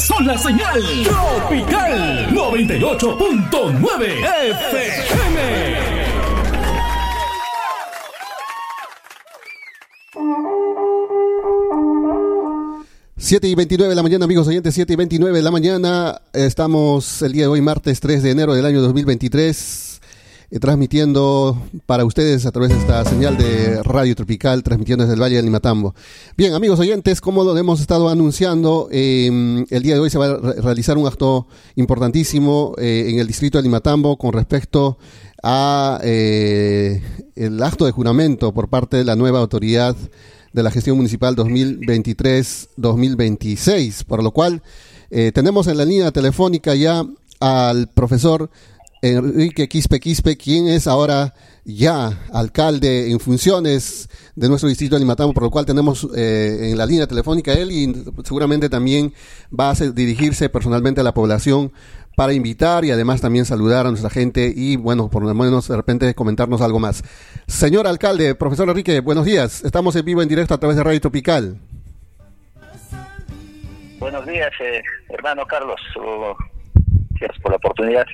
son la señal Tropical 98.9 FM. Siete y 29 de la mañana, amigos oyentes, 7 y 29 de la mañana. Estamos el día de hoy, martes 3 de enero del año 2023 eh, transmitiendo para ustedes a través de esta señal de Radio Tropical, transmitiendo desde el Valle del Limatambo. Bien, amigos oyentes, como lo hemos estado anunciando, em, el día de hoy se va a realizar un acto importantísimo eh, en el distrito de Limatambo con respecto a eh, el acto de juramento por parte de la nueva autoridad de la gestión municipal 2023-2026, por lo cual tenemos en la línea telefónica ya al profesor Enrique Quispe Quispe, quien es ahora ya alcalde en funciones de nuestro distrito de Limatambo, por lo cual tenemos eh, en la línea telefónica él y seguramente también va a dirigirse personalmente a la población para invitar y además también saludar a nuestra gente y bueno, por lo menos de repente comentarnos algo más. Señor alcalde, profesor Enrique, buenos días. Estamos en vivo en directo a través de Radio Tropical. Buenos días, eh, hermano Carlos. Gracias por la oportunidad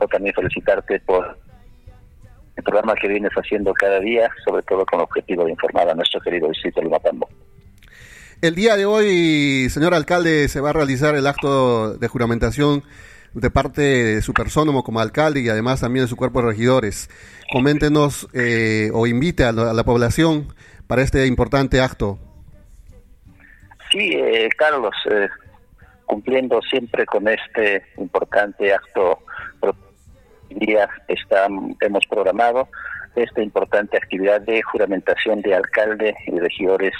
también felicitarte por el programa que vienes haciendo cada día, sobre todo con el objetivo de informar a nuestro querido distrito de Matambo. El día de hoy, señor alcalde, se va a realizar el acto de juramentación de parte de su persona como alcalde y además también de su cuerpo de regidores. Coméntenos eh, o invite a la, población para este importante acto. Sí, eh, Carlos, eh, cumpliendo siempre con este importante acto día está, hemos programado esta importante actividad de juramentación de alcalde y regidores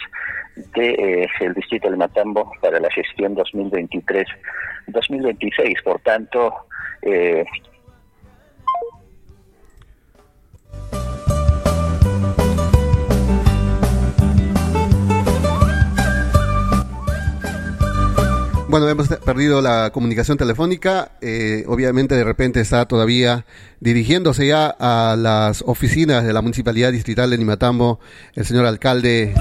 del de, eh, distrito de Matambo para la gestión 2023-2026. Por tanto, eh, Bueno, hemos perdido la comunicación telefónica. Eh, obviamente, de repente está todavía dirigiéndose ya a las oficinas de la Municipalidad Distrital de Nimatambo el señor alcalde.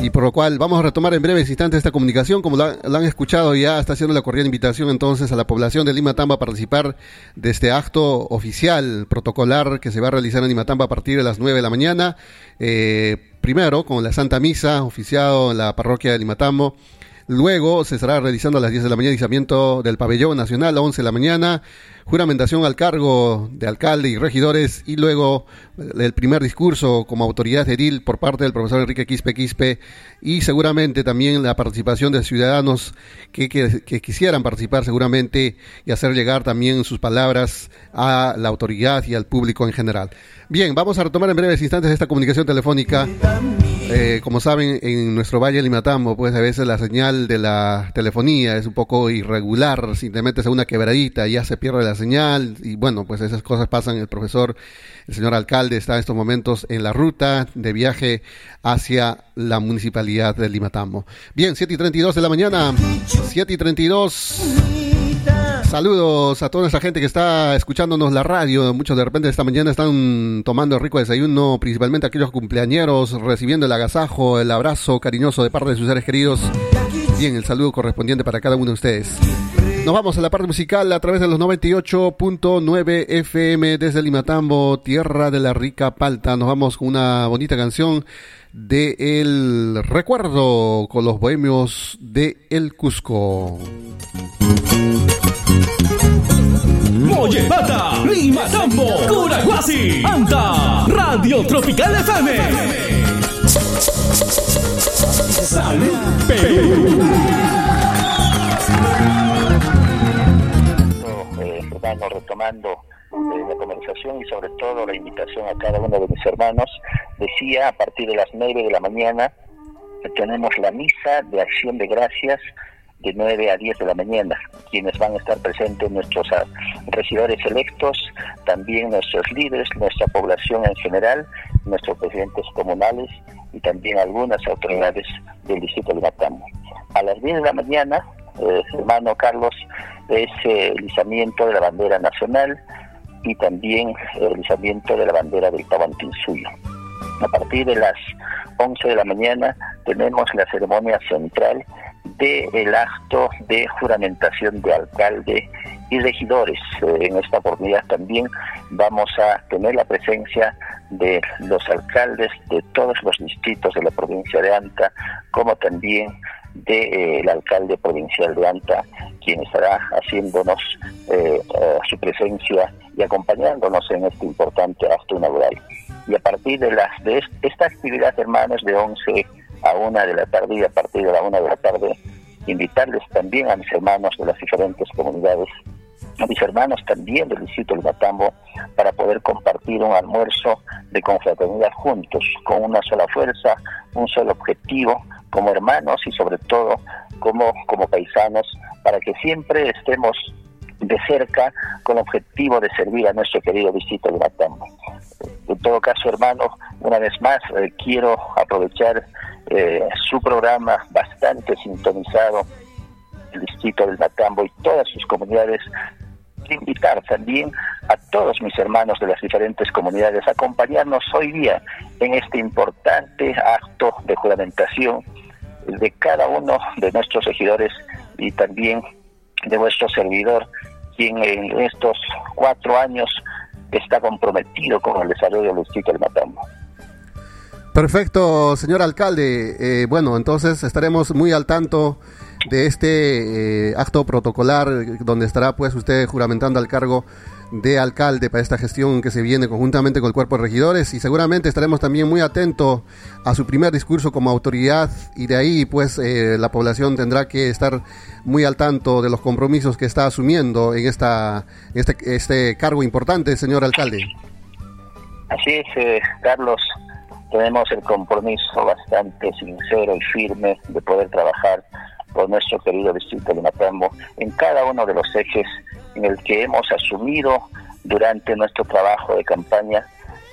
Y por lo cual vamos a retomar en breves instantes esta comunicación. Como lo, han escuchado, ya está haciendo la cordial invitación entonces a la población de Limatambo a participar de este acto oficial, protocolar, que se va a realizar en Limatambo a partir de las 9 de la mañana. Eh, primero, con la Santa Misa, oficiado en la parroquia de Limatambo Luego se estará realizando a las 10 de la mañana izamiento del pabellón nacional a 11 de la mañana, juramentación al cargo de alcalde y regidores y luego el primer discurso como autoridad edil por parte del profesor Enrique Quispe Quispe y seguramente también la participación de ciudadanos que, que quisieran participar seguramente y hacer llegar también sus palabras a la autoridad y al público en general. Bien, vamos a retomar en breves instantes esta comunicación telefónica. Eh, como saben, en nuestro Valle Limatambo, pues a veces la señal de la telefonía es un poco irregular. Si te metes a una quebradita, ya se pierde la señal. Y bueno, pues esas cosas pasan. El profesor, el señor alcalde, está en estos momentos en la ruta de viaje hacia la municipalidad de Limatambo. Bien, 7 y 32 de la mañana. 7 y 32. Saludos a toda nuestra gente que está escuchándonos la radio. Muchos de repente esta mañana están tomando rico desayuno, principalmente aquellos cumpleañeros, recibiendo el agasajo, el abrazo cariñoso de parte de sus seres queridos. Bien, el saludo correspondiente para cada uno de ustedes. Nos vamos a la parte musical a través de los 98.9 FM desde Limatambo, tierra de la rica palta. Nos vamos con una bonita canción de El Recuerdo con los bohemios de El Cusco. Moyepata, Lima Tambo, Curaguasi, Anta, Radio Tropical FM. Salud Perú. Eh, retomando eh, la conversación y sobre todo la invitación a cada uno de mis hermanos, decía a partir de las 9 de la mañana tenemos la misa de acción de gracias de 9 a 10 de la mañana, quienes van a estar presentes nuestros ah, regidores electos, también nuestros líderes, nuestra población en general, nuestros presidentes comunales y también algunas autoridades del distrito de Matambo. A las 10 de la mañana, eh, hermano Carlos, es eh, el izamiento de la bandera nacional y también el izamiento de la bandera del Tabantinsuyo. A partir de las 11 de la mañana tenemos la ceremonia central del acto de juramentación de alcalde y regidores. Eh, en esta oportunidad también vamos a tener la presencia de los alcaldes de todos los distritos de la provincia de Anta, como también del alcalde provincial de Anta, quien estará haciéndonos eh, eh, su presencia y acompañándonos en este importante acto inaugural. Y a partir de, las, de esta actividad, hermanos, de 11 a 1 de la tarde y a partir de la 1 de la tarde, invitarles también a mis hermanos de las diferentes comunidades, a mis hermanos también del distrito de Matambo, para poder compartir un almuerzo de confraternidad juntos, con una sola fuerza, un solo objetivo, como hermanos y sobre todo como, como paisanos, para que siempre estemos de cerca con el objetivo de servir a nuestro querido distrito de Matambo. Todo caso, hermano, una vez más eh, quiero aprovechar eh, su programa bastante sintonizado, el distrito del Matambo y todas sus comunidades, invitar también a todos mis hermanos de las diferentes comunidades a acompañarnos hoy día en este importante acto de juramentación de cada uno de nuestros regidores y también de vuestro servidor, quien en estos cuatro años está comprometido con el desarrollo distrito del Matambo. Perfecto, señor alcalde. Eh, bueno, entonces estaremos muy al tanto de este eh, acto protocolar donde estará pues usted juramentando al cargo de alcalde para esta gestión que se viene conjuntamente con el cuerpo de regidores. Y seguramente estaremos también muy atentos a su primer discurso como autoridad. Y de ahí pues eh, la población tendrá que estar muy al tanto de los compromisos que está asumiendo en esta este, este cargo importante, señor alcalde. Así es, eh, Carlos, tenemos el compromiso bastante sincero y firme de poder trabajar por nuestro querido distrito de Matambo en cada uno de los ejes en el que hemos asumido durante nuestro trabajo de campaña.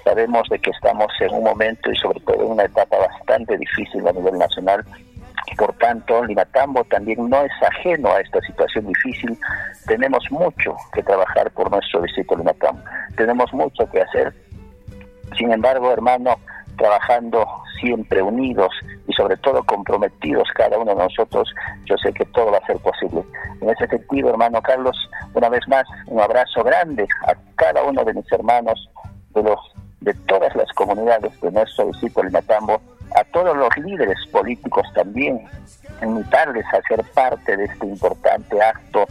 Sabemos de que estamos en un momento y sobre todo en una etapa bastante difícil a nivel nacional. Por tanto, Limatambo también no es ajeno a esta situación difícil. Tenemos mucho que trabajar por nuestro distrito Limatambo. Tenemos mucho que hacer. Sin embargo, hermano, trabajando siempre unidos sobre todo comprometidos cada uno de nosotros, yo sé que todo va a ser posible. En ese sentido, hermano Carlos, una vez más, un abrazo grande a cada uno de mis hermanos de los de todas las comunidades de nuestro distrito del Matambo, a todos los líderes políticos también, invitarles a ser parte de este importante acto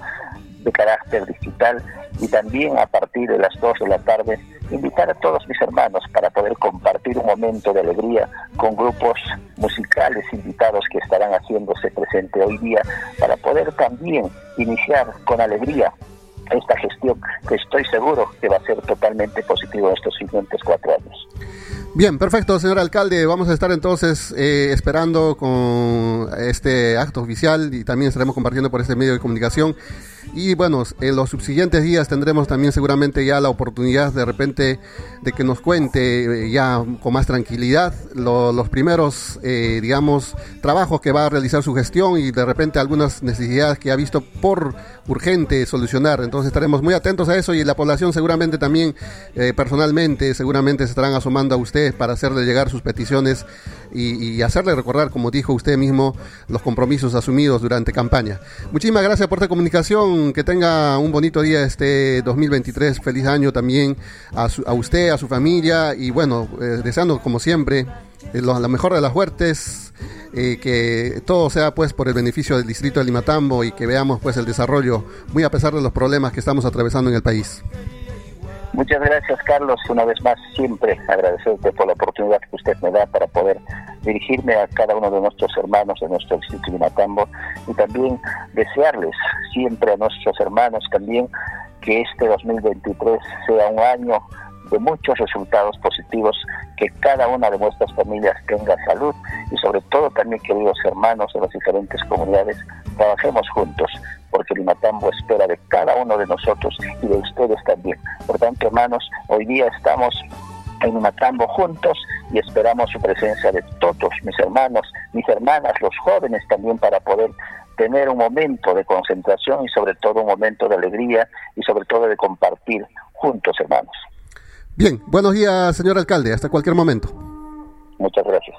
de carácter digital y también a partir de las 2 de la tarde invitar a todos mis hermanos para poder compartir un momento de alegría con grupos musicales invitados que estarán haciéndose presente hoy día para poder también iniciar con alegría esta gestión que estoy seguro que va a ser totalmente positivo estos siguientes cuatro años. Bien, perfecto, señor alcalde. Vamos a estar entonces eh, esperando con este acto oficial y también estaremos compartiendo por este medio de comunicación. Y bueno, en los subsiguientes días tendremos también seguramente ya la oportunidad de repente de que nos cuente eh, ya con más tranquilidad los primeros, eh, digamos, trabajos que va a realizar su gestión y de repente algunas necesidades que ha visto por urgente solucionar. Entonces estaremos muy atentos a eso y la población seguramente también personalmente seguramente se estarán asomando a usted para hacerle llegar sus peticiones y, hacerle recordar, como dijo usted mismo, los compromisos asumidos durante campaña. Muchísimas gracias por esta comunicación, que tenga un bonito día este 2023, feliz año también a, a usted, a su familia y bueno, eh, deseando como siempre eh, lo, mejor de las huertes, eh, que todo sea pues por el beneficio del distrito de Limatambo y que veamos pues el desarrollo, muy a pesar de los problemas que estamos atravesando en el país. Muchas gracias, Carlos. Una vez más, siempre agradecerte por la oportunidad que usted me da para poder dirigirme a cada uno de nuestros hermanos de nuestro distrito de Matambo y también desearles siempre a nuestros hermanos también que este 2023 sea un año de muchos resultados positivos, que cada una de nuestras familias tenga salud y sobre todo también, queridos hermanos de las diferentes comunidades, trabajemos juntos, porque el Matambo espera de cada uno de nosotros y de ustedes también. Por tanto, hermanos, hoy día estamos en Matambo juntos y esperamos su presencia de todos mis hermanos, mis hermanas, los jóvenes también para poder tener un momento de concentración y sobre todo un momento de alegría y sobre todo de compartir juntos, hermanos. Bien, buenos días, señor alcalde. Hasta cualquier momento. Muchas gracias.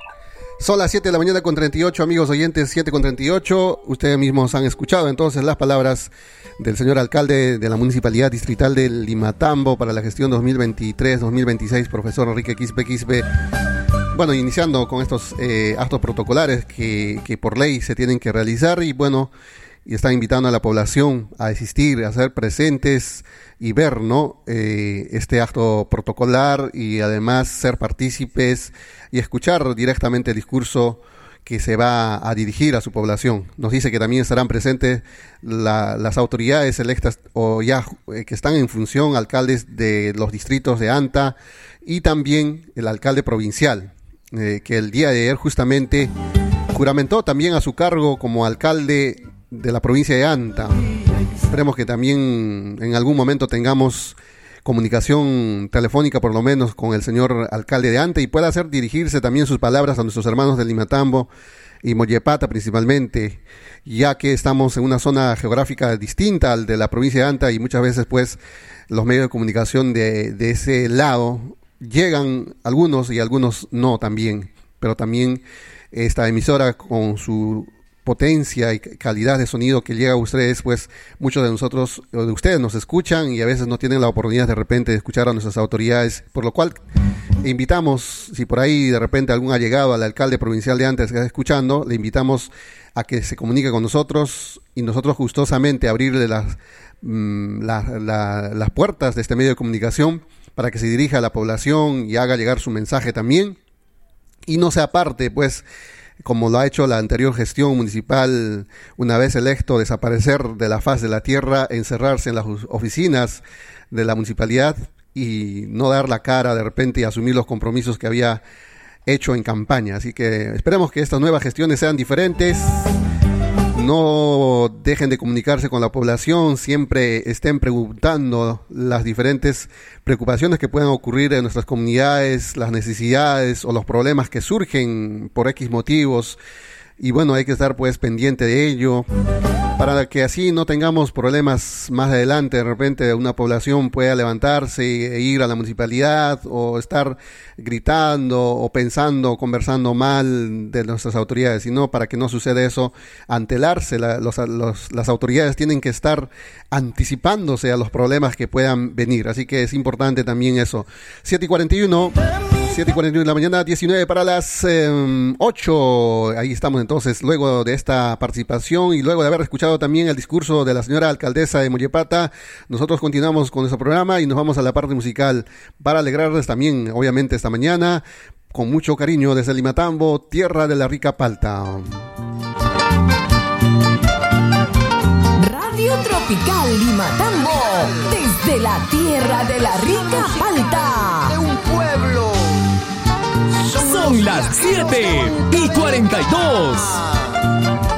Son las 7 de la mañana con 38, amigos oyentes, 7 con 38. Ustedes mismos han escuchado entonces las palabras del señor alcalde de la Municipalidad Distrital de Limatambo para la gestión 2023-2026, profesor Enrique Quispe Quispe. Bueno, iniciando con estos eh, actos protocolares que, que por ley se tienen que realizar y bueno, y está invitando a la población a asistir, a ser presentes y ver ¿no? Eh, este acto protocolar y además ser partícipes y escuchar directamente el discurso que se va a dirigir a su población. Nos dice que también estarán presentes las autoridades electas o ya eh, que están en función, alcaldes de los distritos de Anta y también el alcalde provincial, eh, que el día de ayer justamente juramentó también a su cargo como alcalde de la provincia de Anta. Esperemos que también en algún momento tengamos comunicación telefónica por lo menos con el señor alcalde de Anta y pueda hacer dirigirse también sus palabras a nuestros hermanos de Limatambo y Mollepata principalmente, ya que estamos en una zona geográfica distinta al de la provincia de Anta y muchas veces pues los medios de comunicación de, de ese lado llegan algunos y algunos no también, pero también esta emisora con su potencia y calidad de sonido que llega a ustedes, pues muchos de nosotros, o de ustedes nos escuchan y a veces no tienen la oportunidad de repente de escuchar a nuestras autoridades, por lo cual invitamos, si por ahí de repente algún ha llegado al alcalde provincial de antes que está escuchando, le invitamos a que se comunique con nosotros y nosotros gustosamente abrirle las, mm, las puertas de este medio de comunicación para que se dirija a la población y haga llegar su mensaje también. Y no se aparte, pues, como lo ha hecho la anterior gestión municipal, una vez electo, desaparecer de la faz de la tierra, encerrarse en las oficinas de la municipalidad y no dar la cara de repente y asumir los compromisos que había hecho en campaña. Así que esperemos que estas nuevas gestiones sean diferentes no dejen de comunicarse con la población, siempre estén preguntando las diferentes preocupaciones que puedan ocurrir en nuestras comunidades, las necesidades o los problemas que surgen por X motivos. Y bueno, hay que estar pues pendiente de ello para que así no tengamos problemas más adelante. De repente una población pueda levantarse e ir a la municipalidad o estar gritando o pensando conversando mal de nuestras autoridades, sino para que no suceda eso, antelarse. las autoridades tienen que estar anticipándose a los problemas que puedan venir. Así que es importante también eso. 7 y 41. 7 y 41 de la mañana, 19 para las 8. Em, Ahí estamos entonces, luego de esta participación y luego de haber escuchado también el discurso de la señora alcaldesa de Mollepata, nosotros continuamos con nuestro programa y nos vamos a la parte musical para alegrarles también, obviamente, esta mañana, con mucho cariño desde Limatambo, tierra de la rica palta. Radio Tropical Limatambo, desde la tierra de la rica palta. Son las 7 y 42.